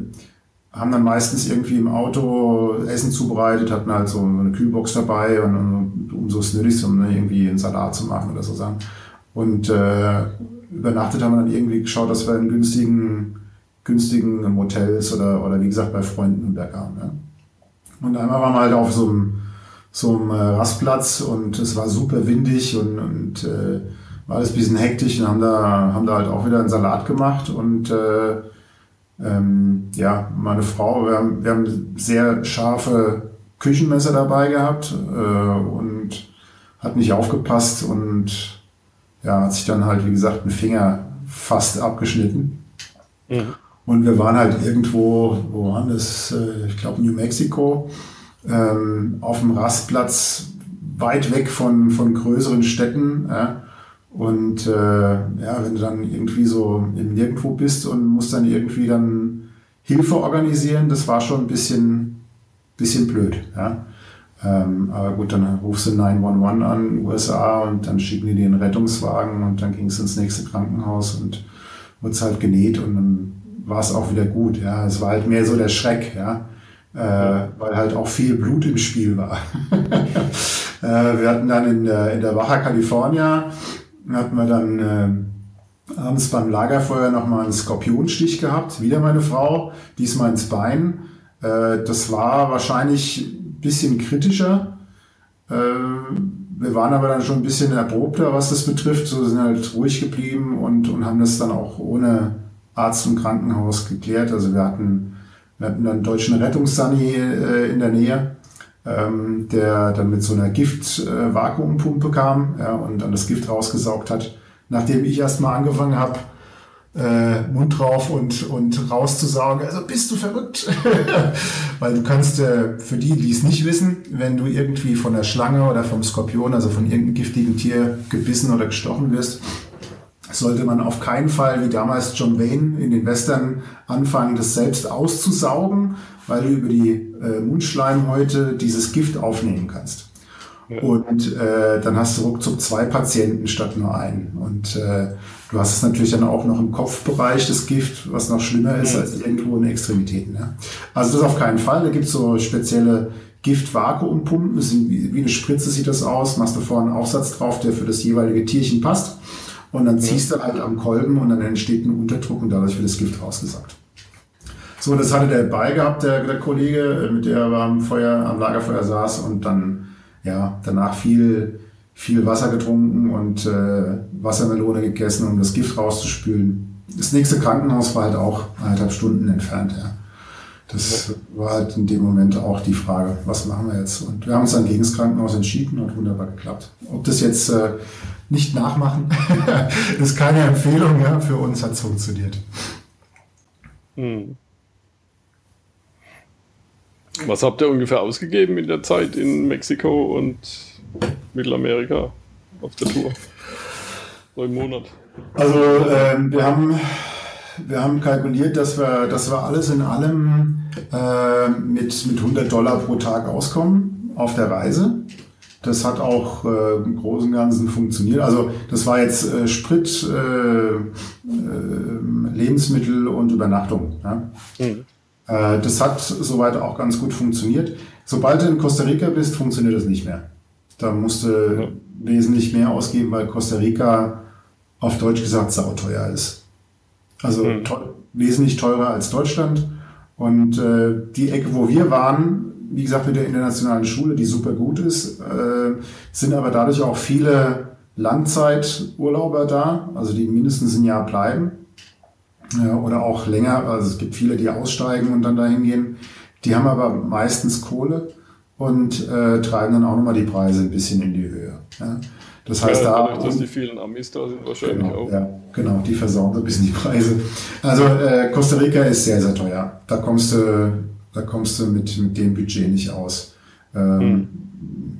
haben dann meistens irgendwie im Auto Essen zubereitet, hatten halt so eine Kühlbox dabei, und, und, um so es nötig um irgendwie einen Salat zu machen oder so sagen. Und äh, übernachtet haben wir dann irgendwie geschaut, dass wir in günstigen, günstigen Motels oder, oder wie gesagt bei Freunden haben. Ja. Und einmal waren wir halt auf so einem, so einem äh, Rastplatz und es war super windig und, und äh, war alles ein bisschen hektisch und haben da, haben da halt auch wieder einen Salat gemacht und äh, ähm, ja, meine Frau, wir haben, wir haben sehr scharfe Küchenmesser dabei gehabt äh, und hat nicht aufgepasst und ja, hat sich dann halt, wie gesagt, einen Finger fast abgeschnitten. Mhm. Und wir waren halt irgendwo, wo waren das? Äh, ich glaube New Mexico, ähm, auf dem Rastplatz weit weg von, von größeren Städten. Ja. Und äh, ja, wenn du dann irgendwie so im Nirgendwo bist und musst dann irgendwie dann Hilfe organisieren, das war schon ein bisschen, bisschen blöd. Ja. Ähm, aber gut, dann rufst du 911 an, USA, und dann schicken die dir einen Rettungswagen und dann ging es ins nächste Krankenhaus und wurde halt genäht und dann war es auch wieder gut. Ja. Es war halt mehr so der Schreck, ja. Äh, weil halt auch viel Blut im Spiel war. äh, wir hatten dann in der, in der Baja California hatten wir dann äh, abends beim Lagerfeuer nochmal einen Skorpionstich gehabt. Wieder meine Frau, diesmal ins Bein. Äh, das war wahrscheinlich ein bisschen kritischer. Äh, wir waren aber dann schon ein bisschen erprobter, was das betrifft. So sind halt ruhig geblieben und, und haben das dann auch ohne Arzt und Krankenhaus geklärt. Also wir hatten, wir hatten dann einen deutschen Rettungssani äh, in der Nähe, ähm, der dann mit so einer Gift-Vakuumpumpe äh, kam und dann das Gift rausgesaugt hat. Nachdem ich erstmal angefangen habe, äh, Mund drauf und, und rauszusaugen. Also bist du verrückt? Weil du kannst, äh, für die, die es nicht wissen, wenn du irgendwie von der Schlange oder vom Skorpion, also von irgendeinem giftigen Tier gebissen oder gestochen wirst, sollte man auf keinen Fall, wie damals John Wayne in den Western, anfangen, das selbst auszusaugen, weil du über die äh, Mundschleimhäute dieses Gift aufnehmen kannst. Ja. Und äh, dann hast du ruckzuck zwei Patienten statt nur einen. Und äh, du hast es natürlich dann auch noch im Kopfbereich, das Gift, was noch schlimmer ist ja. als irgendwo in den Extremitäten. Ja. Also das auf keinen Fall. Da gibt es so spezielle Gift-Vakuumpumpen. Wie, wie eine Spritze sieht das aus. Machst du vorne einen Aufsatz drauf, der für das jeweilige Tierchen passt. Und dann ziehst du halt am Kolben und dann entsteht ein Unterdruck und dadurch wird das Gift rausgesagt. So, das hatte der bei gehabt, der, der Kollege, mit der er am Feuer, am Lagerfeuer saß und dann, ja, danach viel, viel Wasser getrunken und äh, Wassermelone gegessen, um das Gift rauszuspülen. Das nächste Krankenhaus war halt auch eineinhalb Stunden entfernt, ja. Das war halt in dem Moment auch die Frage, was machen wir jetzt? Und wir haben uns dann gegen das Krankenhaus entschieden und wunderbar geklappt. Ob das jetzt äh, nicht nachmachen. ist keine Empfehlung, ja. Für uns hat es funktioniert. Hm. Was habt ihr ungefähr ausgegeben in der Zeit in Mexiko und Mittelamerika auf der Tour? So im Monat. Also ähm, wir haben wir haben kalkuliert, dass wir, dass wir alles in allem äh, mit, mit 100 Dollar pro Tag auskommen auf der Reise. Das hat auch äh, im Großen und Ganzen funktioniert. Also das war jetzt äh, Sprit, äh, äh, Lebensmittel und Übernachtung. Ja? Mhm. Äh, das hat soweit auch ganz gut funktioniert. Sobald du in Costa Rica bist, funktioniert das nicht mehr. Da musst du ja. wesentlich mehr ausgeben, weil Costa Rica auf Deutsch gesagt sauteuer ist. Also mhm. te wesentlich teurer als Deutschland. Und äh, die Ecke, wo wir waren, wie gesagt, mit der internationalen Schule, die super gut ist, äh, sind aber dadurch auch viele Langzeiturlauber da, also die mindestens ein Jahr bleiben ja, oder auch länger. Also es gibt viele, die aussteigen und dann dahin gehen. Die haben aber meistens Kohle und äh, treiben dann auch nochmal die Preise ein bisschen in die Höhe. Ja. Das heißt, ja, da. dass die vielen Amis da sind, wahrscheinlich genau, auch. Ja, genau, die versauen ein bisschen die Preise. Also, äh, Costa Rica ist sehr, sehr teuer. Da kommst du da kommst du mit, mit dem Budget nicht aus. Ähm, hm.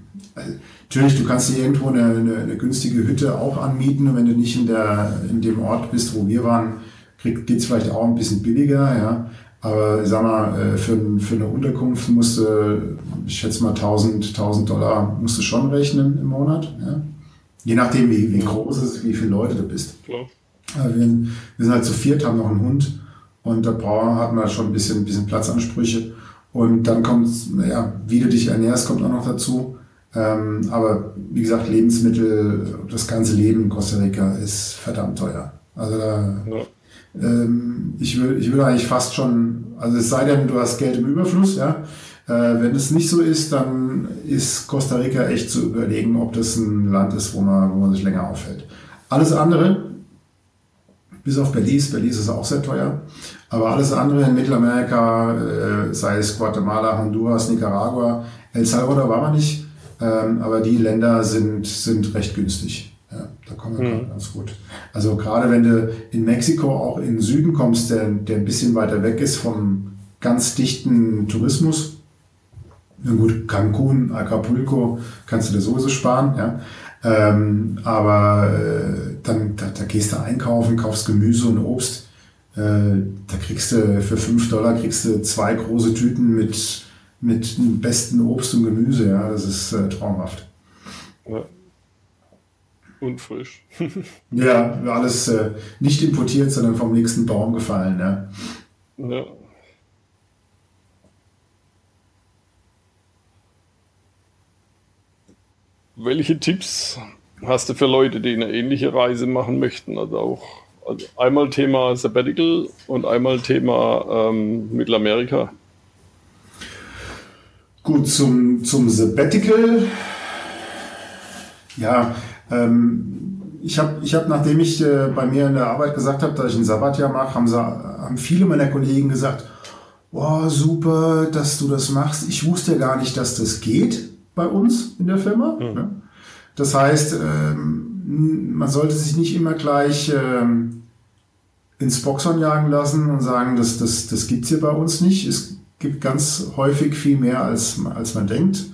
Natürlich, du kannst dir irgendwo eine, eine, eine, günstige Hütte auch anmieten und wenn du nicht in, der, in dem Ort bist, wo wir waren, geht es vielleicht auch ein bisschen billiger, ja. Aber ich sag mal, äh, für, für eine Unterkunft musst du, ich schätze mal 1000, 1000 Dollar musst du schon rechnen im Monat, ja. Je nachdem, wie, wie groß es ist, wie viele Leute du bist. Klar. Wir, wir sind halt zu viert, haben noch einen Hund und der Brauer hat man schon ein bisschen, ein bisschen Platzansprüche. Und dann kommt, naja, wie du dich ernährst, kommt auch noch dazu. Ähm, aber wie gesagt, Lebensmittel, das ganze Leben in Costa Rica ist verdammt teuer. Also da, ja. Ähm, ich, will, ich will eigentlich fast schon, also es sei denn, du hast Geld im Überfluss, ja. Äh, wenn es nicht so ist, dann ist Costa Rica echt zu überlegen, ob das ein Land ist, wo man, wo man sich länger aufhält. Alles andere, bis auf Belize. Belize ist auch sehr teuer. Aber alles andere in Mittelamerika, äh, sei es Guatemala, Honduras, Nicaragua, El Salvador war man nicht. Ähm, aber die Länder sind, sind recht günstig. Kommen wir mhm. ganz gut. Also gerade wenn du in Mexiko auch in den Süden kommst, der, der ein bisschen weiter weg ist vom ganz dichten Tourismus. Na gut, Cancun, Acapulco kannst du dir sowieso sparen. Ja. Ähm, aber äh, dann da, da, gehst du einkaufen, kaufst Gemüse und Obst. Äh, da kriegst du für 5 Dollar kriegst du zwei große Tüten mit, mit dem besten Obst und Gemüse. Ja, das ist äh, traumhaft. Ja. Und frisch. ja, alles äh, nicht importiert, sondern vom nächsten Baum gefallen. Ja. ja. Welche Tipps hast du für Leute, die eine ähnliche Reise machen möchten? Also auch also einmal Thema Sabbatical und einmal Thema ähm, Mittelamerika. Gut, zum, zum Sabbatical Ja, ähm, ich habe, ich hab, nachdem ich äh, bei mir in der Arbeit gesagt habe, dass ich ein Sabbatjahr mache, haben, haben viele meiner Kollegen gesagt, oh, super, dass du das machst. Ich wusste ja gar nicht, dass das geht bei uns in der Firma. Mhm. Ne? Das heißt, ähm, man sollte sich nicht immer gleich ähm, ins Boxhorn jagen lassen und sagen, das, das, das gibt's hier bei uns nicht. Es gibt ganz häufig viel mehr, als, als man denkt.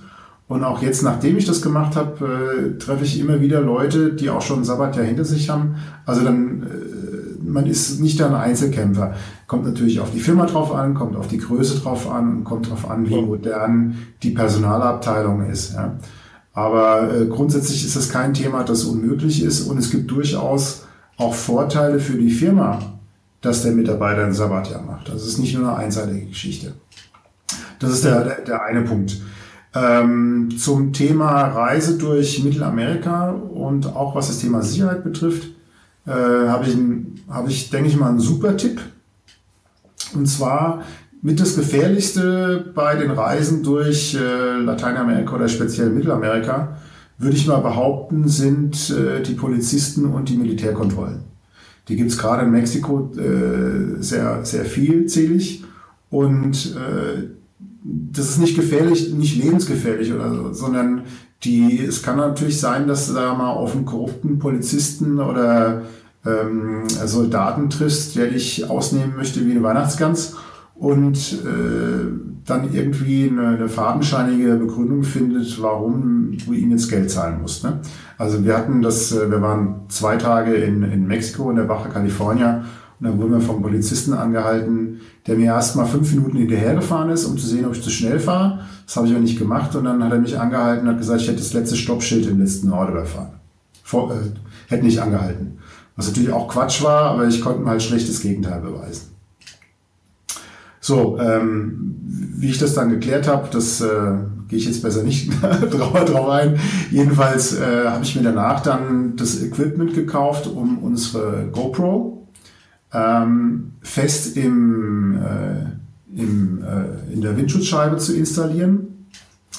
Und auch jetzt, nachdem ich das gemacht habe, äh, treffe ich immer wieder Leute, die auch schon ein Sabbatjahr hinter sich haben. Also dann, äh, man ist nicht ein Einzelkämpfer. Kommt natürlich auf die Firma drauf an, kommt auf die Größe drauf an, kommt drauf an, wie modern die Personalabteilung ist. Ja. Aber äh, grundsätzlich ist das kein Thema, das unmöglich ist. Und es gibt durchaus auch Vorteile für die Firma, dass der Mitarbeiter ein Sabbatjahr macht. Das ist nicht nur eine einseitige Geschichte. Das ist der, der, der eine Punkt. Ähm, zum Thema Reise durch Mittelamerika und auch was das Thema Sicherheit betrifft, äh, habe ich, hab ich, denke ich mal, einen super Tipp. Und zwar mit das Gefährlichste bei den Reisen durch äh, Lateinamerika oder speziell Mittelamerika, würde ich mal behaupten, sind äh, die Polizisten und die Militärkontrollen. Die gibt es gerade in Mexiko äh, sehr, sehr vielzählig und äh, das ist nicht gefährlich, nicht lebensgefährlich oder so, sondern die, es kann natürlich sein, dass du da mal auf einen korrupten Polizisten oder ähm, Soldaten triffst, der dich ausnehmen möchte wie eine Weihnachtsgans und äh, dann irgendwie eine, eine fadenscheinige Begründung findet, warum du ihm jetzt Geld zahlen musst. Ne? Also wir hatten das, äh, wir waren zwei Tage in, in Mexiko, in der Baja California und dann wurden wir vom Polizisten angehalten, der mir erst mal fünf Minuten hinterhergefahren ist, um zu sehen, ob ich zu schnell fahre. Das habe ich aber nicht gemacht. Und dann hat er mich angehalten und hat gesagt, ich hätte das letzte Stoppschild im letzten Ort überfahren. Vor, äh, hätte nicht angehalten. Was natürlich auch Quatsch war, aber ich konnte mir halt schlechtes Gegenteil beweisen. So, ähm, wie ich das dann geklärt habe, das äh, gehe ich jetzt besser nicht drauf ein. Jedenfalls äh, habe ich mir danach dann das Equipment gekauft, um unsere GoPro ähm, fest im, äh, im, äh, in der Windschutzscheibe zu installieren.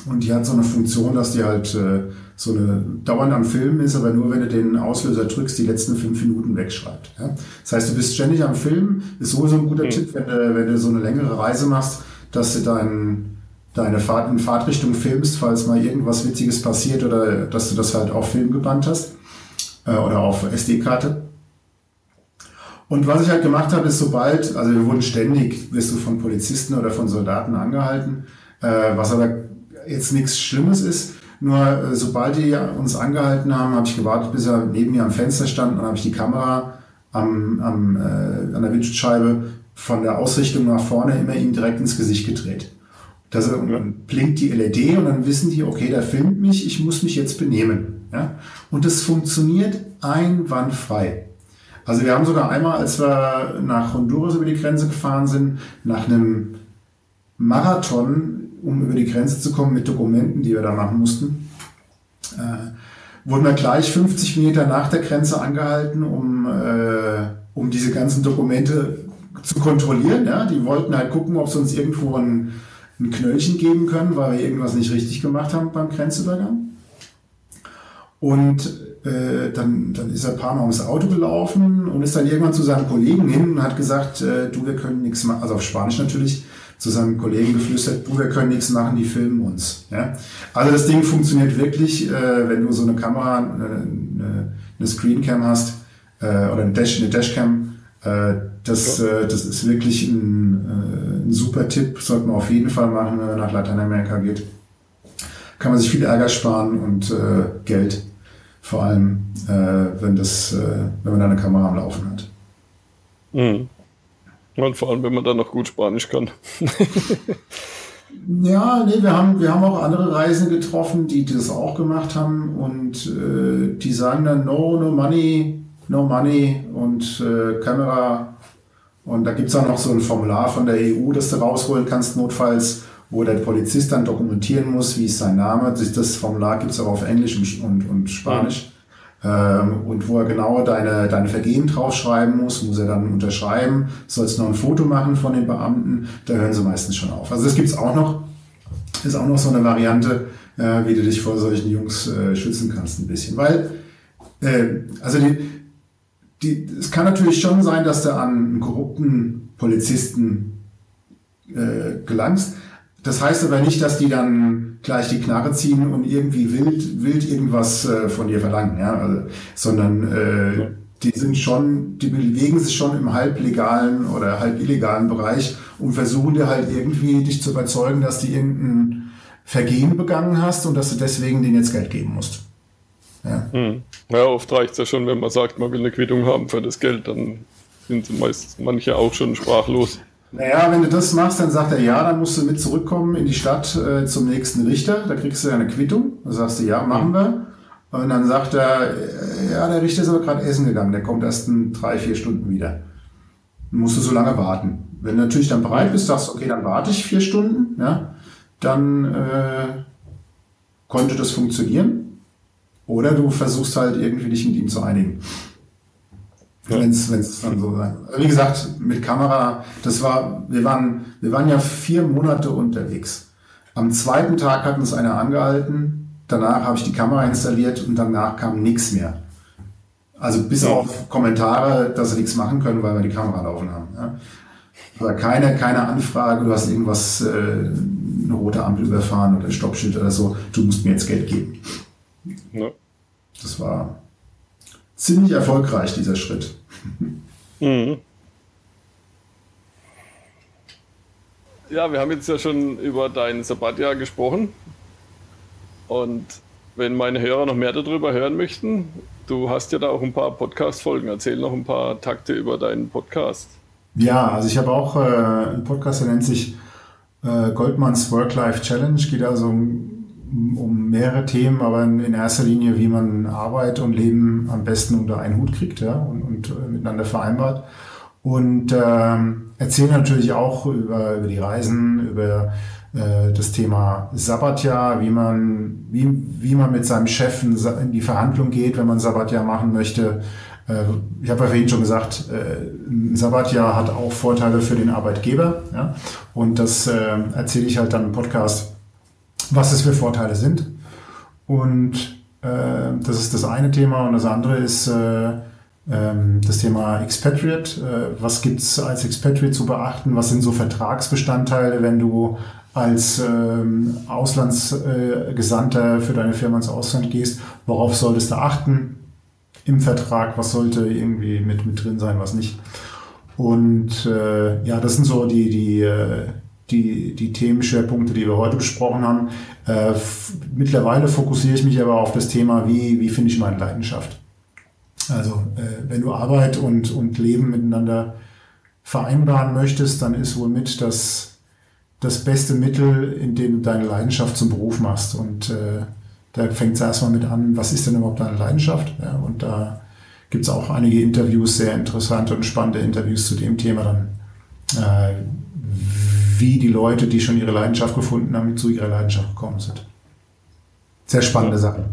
Und die hat so eine Funktion, dass die halt äh, so eine dauernd am Filmen ist, aber nur wenn du den Auslöser drückst, die letzten fünf Minuten wegschreibt. Ja? Das heißt, du bist ständig am Filmen. Ist sowieso ein guter mhm. Tipp, wenn du, wenn du so eine längere Reise machst, dass du dein, deine Fahrt in Fahrtrichtung filmst, falls mal irgendwas Witziges passiert oder dass du das halt auf Film gebannt hast äh, oder auf SD-Karte. Und was ich halt gemacht habe, ist sobald, also wir wurden ständig, wirst du von Polizisten oder von Soldaten angehalten, äh, was aber jetzt nichts Schlimmes ist. Nur äh, sobald die uns angehalten haben, habe ich gewartet, bis er neben mir am Fenster stand und habe ich die Kamera am, am, äh, an der Windschutzscheibe von der Ausrichtung nach vorne immer ihm direkt ins Gesicht gedreht. Das, und dann blinkt die LED und dann wissen die, okay, der filmt mich, ich muss mich jetzt benehmen. Ja? Und das funktioniert einwandfrei. Also wir haben sogar einmal, als wir nach Honduras über die Grenze gefahren sind, nach einem Marathon, um über die Grenze zu kommen mit Dokumenten, die wir da machen mussten, äh, wurden wir gleich 50 Meter nach der Grenze angehalten, um, äh, um diese ganzen Dokumente zu kontrollieren. Ja? Die wollten halt gucken, ob sie uns irgendwo ein, ein Knöllchen geben können, weil wir irgendwas nicht richtig gemacht haben beim Grenzübergang. Und äh, dann, dann ist er ein paar Mal ums Auto gelaufen und ist dann irgendwann zu seinem Kollegen hin und hat gesagt, äh, du, wir können nichts machen, also auf Spanisch natürlich, zu seinem Kollegen geflüstert, du, wir können nichts machen, die filmen uns. Ja? Also das Ding funktioniert wirklich, äh, wenn du so eine Kamera, eine, eine Screencam hast äh, oder eine, Dash, eine Dashcam, äh, das, äh, das ist wirklich ein, äh, ein super Tipp, sollte man auf jeden Fall machen, wenn man nach Lateinamerika geht. Kann man sich viel Ärger sparen und äh, Geld. Vor allem, äh, wenn, das, äh, wenn man da eine Kamera am Laufen hat. Mhm. Und vor allem, wenn man dann noch gut Spanisch kann. ja, nee, wir haben, wir haben auch andere Reisen getroffen, die das auch gemacht haben und äh, die sagen dann no, no money, no money und äh, Kamera. Und da gibt es auch noch so ein Formular von der EU, das du rausholen kannst, notfalls wo der Polizist dann dokumentieren muss, wie ist sein Name. Das Formular gibt es auch auf Englisch und, und Spanisch. Ähm, und wo er genau deine, deine Vergehen draufschreiben muss, muss er dann unterschreiben, sollst noch ein Foto machen von den Beamten, da hören sie meistens schon auf. Also das gibt's auch noch, ist auch noch so eine Variante, äh, wie du dich vor solchen Jungs äh, schützen kannst ein bisschen. Weil, äh, also die, die, es kann natürlich schon sein, dass du an einen korrupten Polizisten äh, gelangst. Das heißt aber nicht, dass die dann gleich die Knarre ziehen und irgendwie wild, wild irgendwas äh, von dir verlangen, ja, also, sondern äh, die sind schon, die bewegen sich schon im halblegalen oder halb illegalen Bereich und versuchen dir halt irgendwie dich zu überzeugen, dass du irgendein Vergehen begangen hast und dass du deswegen denen jetzt Geld geben musst. Ja, hm. ja oft reicht es ja schon, wenn man sagt, man will eine Quittung haben für das Geld, dann sind meist manche auch schon sprachlos. Naja, wenn du das machst, dann sagt er, ja, dann musst du mit zurückkommen in die Stadt äh, zum nächsten Richter. Da kriegst du eine Quittung. Da sagst du, ja, machen wir. Und dann sagt er, ja, der Richter ist aber gerade essen gegangen. Der kommt erst in drei, vier Stunden wieder. Dann musst du so lange warten. Wenn du natürlich dann bereit bist, sagst, okay, dann warte ich vier Stunden, ja, dann äh, konnte das funktionieren. Oder du versuchst halt irgendwie dich mit ihm zu einigen. Ja. Wenn es dann so sein. Wie gesagt, mit Kamera, das war, wir waren, wir waren ja vier Monate unterwegs. Am zweiten Tag hat uns einer angehalten, danach habe ich die Kamera installiert und danach kam nichts mehr. Also bis ja. auf Kommentare, dass sie nichts machen können, weil wir die Kamera laufen haben. Ja. Aber keine, keine Anfrage, du hast irgendwas, äh, eine rote Ampel überfahren oder ein Stoppschild oder so, du musst mir jetzt Geld geben. Ja. Das war ziemlich erfolgreich, dieser Schritt. Mhm. Ja, wir haben jetzt ja schon über dein Sabbatjahr gesprochen. Und wenn meine Hörer noch mehr darüber hören möchten, du hast ja da auch ein paar Podcast-Folgen. Erzähl noch ein paar Takte über deinen Podcast. Ja, also ich habe auch äh, einen Podcast, der nennt sich äh, Goldmans Work-Life Challenge. Geht also um um mehrere Themen, aber in erster Linie, wie man Arbeit und Leben am besten unter einen Hut kriegt ja, und, und äh, miteinander vereinbart. Und ähm, erzählen natürlich auch über, über die Reisen, über äh, das Thema Sabbatjahr, wie man, wie, wie man mit seinem Chef in die Verhandlung geht, wenn man Sabbatjahr machen möchte. Äh, ich habe ja vorhin schon gesagt, äh, ein Sabbatjahr hat auch Vorteile für den Arbeitgeber. Ja? Und das äh, erzähle ich halt dann im Podcast was es für Vorteile sind. Und äh, das ist das eine Thema. Und das andere ist äh, ähm, das Thema Expatriate. Äh, was gibt es als Expatriate zu beachten? Was sind so Vertragsbestandteile, wenn du als ähm, Auslandsgesandter für deine Firma ins Ausland gehst? Worauf solltest du achten im Vertrag? Was sollte irgendwie mit, mit drin sein, was nicht? Und äh, ja, das sind so die, die, äh, die, die Themenschwerpunkte, die wir heute besprochen haben. Äh, mittlerweile fokussiere ich mich aber auf das Thema, wie, wie finde ich meine Leidenschaft. Also äh, wenn du Arbeit und, und Leben miteinander vereinbaren möchtest, dann ist wohl mit das, das beste Mittel, in dem du deine Leidenschaft zum Beruf machst. Und äh, da fängt es erstmal mit an, was ist denn überhaupt deine Leidenschaft? Ja, und da gibt es auch einige Interviews, sehr interessante und spannende Interviews zu dem Thema dann. Wie die Leute, die schon ihre Leidenschaft gefunden haben, zu ihrer Leidenschaft gekommen sind. Sehr spannende ja. Sache.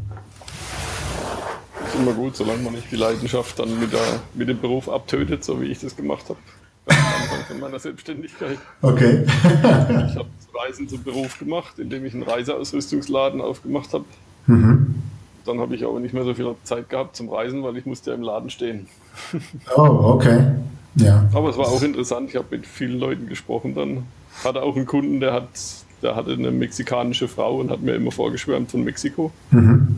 Ist immer gut, solange man nicht die Leidenschaft dann mit, der, mit dem Beruf abtötet, so wie ich das gemacht habe. Am Anfang von meiner Selbstständigkeit. Okay. ich habe Reisen zum Beruf gemacht, indem ich einen Reiseausrüstungsladen aufgemacht habe. Mhm. Dann habe ich aber nicht mehr so viel Zeit gehabt zum Reisen, weil ich musste ja im Laden stehen. Oh, okay. Ja. Aber es war auch interessant. Ich habe mit vielen Leuten gesprochen dann hatte auch einen Kunden, der, hat, der hatte eine mexikanische Frau und hat mir immer vorgeschwärmt von Mexiko. Mhm.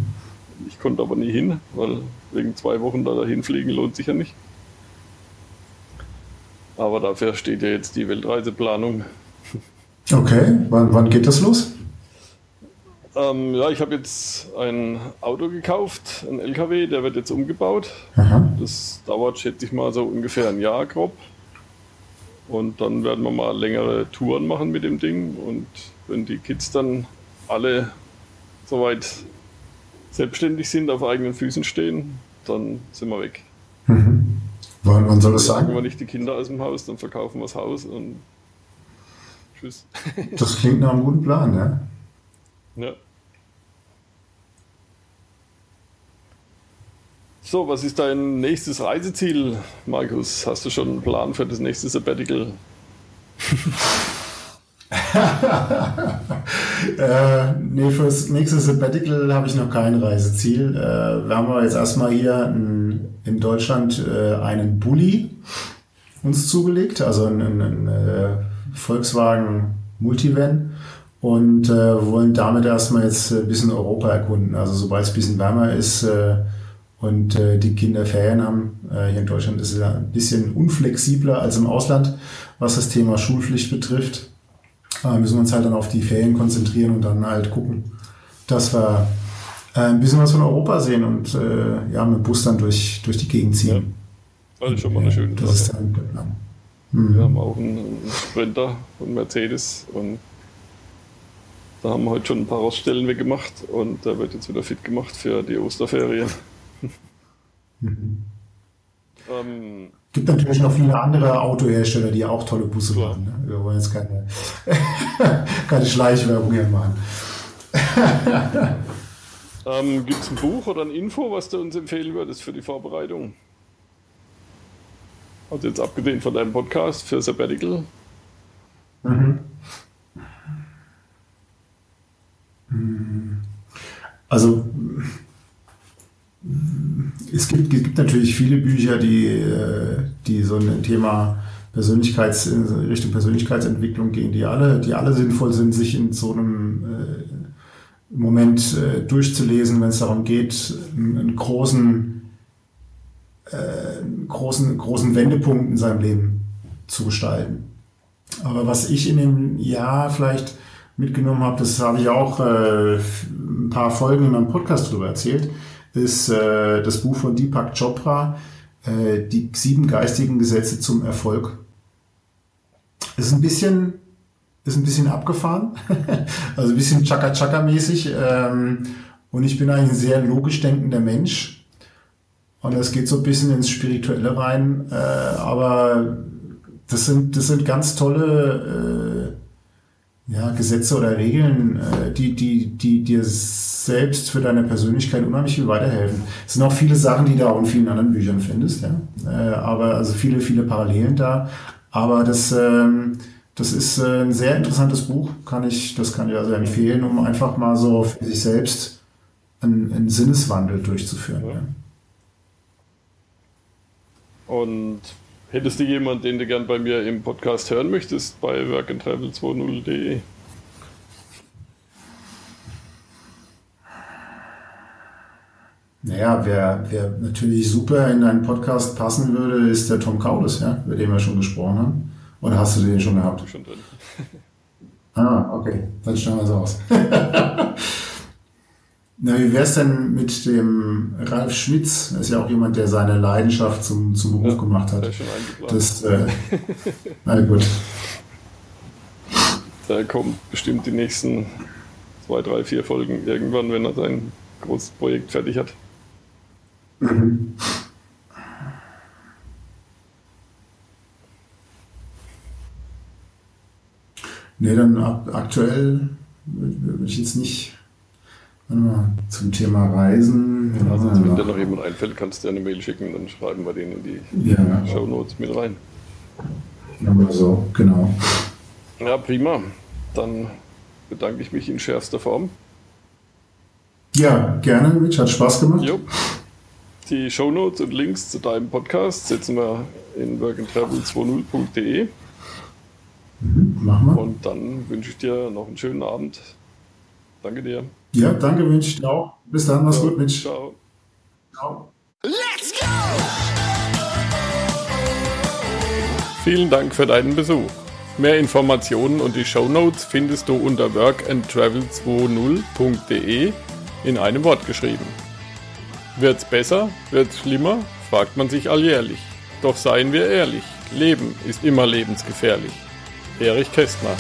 Ich konnte aber nie hin, weil wegen zwei Wochen da dahin fliegen lohnt sich ja nicht. Aber dafür steht ja jetzt die Weltreiseplanung. Okay, wann, wann geht das los? Ähm, ja, ich habe jetzt ein Auto gekauft, ein LKW, der wird jetzt umgebaut. Aha. Das dauert, schätze ich mal, so ungefähr ein Jahr grob. Und dann werden wir mal längere Touren machen mit dem Ding. Und wenn die Kids dann alle soweit selbstständig sind, auf eigenen Füßen stehen, dann sind wir weg. Mhm. Wann, wann soll das sein? Wenn wir nicht die Kinder aus dem Haus, dann verkaufen wir das Haus und tschüss. das klingt nach einem guten Plan, ja? Ja. So, was ist dein nächstes Reiseziel, Markus? Hast du schon einen Plan für das nächste Sabbatical? äh, nee, fürs nächste Sabbatical habe ich noch kein Reiseziel. Äh, wir haben jetzt erstmal hier in, in Deutschland äh, einen Bulli uns zugelegt, also einen, einen äh, Volkswagen Multivan und äh, wollen damit erstmal jetzt ein bisschen Europa erkunden. Also sobald es ein bisschen wärmer ist äh, und äh, die Kinder Ferien haben, äh, hier in Deutschland ist es ja ein bisschen unflexibler als im Ausland, was das Thema Schulpflicht betrifft. Äh, müssen wir uns halt dann auf die Ferien konzentrieren und dann halt gucken, dass wir äh, ein bisschen was von Europa sehen und äh, ja, mit dem Bus dann durch, durch die Gegend ziehen. Ja. Das ist schon mal eine schöne Das ist dann der Plan. Mhm. Wir haben auch einen Sprinter von Mercedes und da haben wir heute schon ein paar Roststellen weggemacht und der wird jetzt wieder fit gemacht für die Osterferien. Mhm. ähm, gibt natürlich noch viele andere Autohersteller, die auch tolle Busse klar. machen. Ne? Wir wollen jetzt keine, keine Schleichwerbung hier machen. ähm, gibt es ein Buch oder ein Info, was du uns empfehlen würdest für die Vorbereitung? Also jetzt abgesehen von deinem Podcast für Sabbatical. Mhm. Also es gibt, es gibt natürlich viele Bücher, die, äh, die so ein Thema Persönlichkeits, in Richtung Persönlichkeitsentwicklung gehen, die alle, die alle sinnvoll sind, sich in so einem äh, Moment äh, durchzulesen, wenn es darum geht, einen großen, einen großen, großen Wendepunkt in seinem Leben zu gestalten. Aber was ich in dem Jahr vielleicht mitgenommen habe, das habe ich auch ein paar Folgen in meinem Podcast darüber erzählt, ist äh, das Buch von Deepak Chopra, äh, Die sieben geistigen Gesetze zum Erfolg. Ist ein bisschen, ist ein bisschen abgefahren, also ein bisschen Chaka-Chaka-mäßig. Ähm, und ich bin eigentlich ein sehr logisch denkender Mensch. Und das geht so ein bisschen ins Spirituelle rein. Äh, aber das sind, das sind ganz tolle äh, ja, Gesetze oder Regeln, äh, die, die, die dir selbst für deine Persönlichkeit unheimlich viel weiterhelfen. Es sind auch viele Sachen, die du auch in vielen anderen Büchern findest, ja. Äh, aber also viele, viele Parallelen da. Aber das, ähm, das ist äh, ein sehr interessantes Buch, kann ich, das kann ich also empfehlen, um einfach mal so für sich selbst einen, einen Sinneswandel durchzuführen. Ja. Und hättest du jemanden, den du gern bei mir im Podcast hören möchtest, bei workandtravel20.de? Naja, wer, wer natürlich super in deinen Podcast passen würde, ist der Tom Kaulis, ja, über den wir schon gesprochen haben. Oder hast du den schon gehabt? Schon drin. ah, okay. Dann stellen wir es aus. Na, wie wär's denn mit dem Ralf Schmitz? Das ist ja auch jemand, der seine Leidenschaft zum, zum Beruf ja, gemacht hat. Das, äh, na gut. Da kommt bestimmt die nächsten zwei, drei, vier Folgen irgendwann, wenn er sein großes Projekt fertig hat. Mhm. Nee, dann aktuell würde ich jetzt nicht mal, zum Thema Reisen. Ja, also, wenn dir noch jemand einfällt, kannst du dir eine Mail schicken, dann schreiben wir den in die ja. Show Notes mit rein. Aber so, genau. Ja, prima. Dann bedanke ich mich in schärfster Form. Ja, gerne, Mitch. Hat Spaß gemacht. Jo. Die Shownotes und Links zu deinem Podcast setzen wir in workandtravel20.de. Mhm, machen wir. Und dann wünsche ich dir noch einen schönen Abend. Danke dir. Ja, danke wünsche ich dir auch. Bis dann, mach's gut, Mitch. Ciao. Ciao. Let's go! Vielen Dank für deinen Besuch. Mehr Informationen und die Shownotes findest du unter workandtravel20.de in einem Wort geschrieben. Wird's besser? Wird's schlimmer? fragt man sich alljährlich. Doch seien wir ehrlich, Leben ist immer lebensgefährlich. Erich Kästner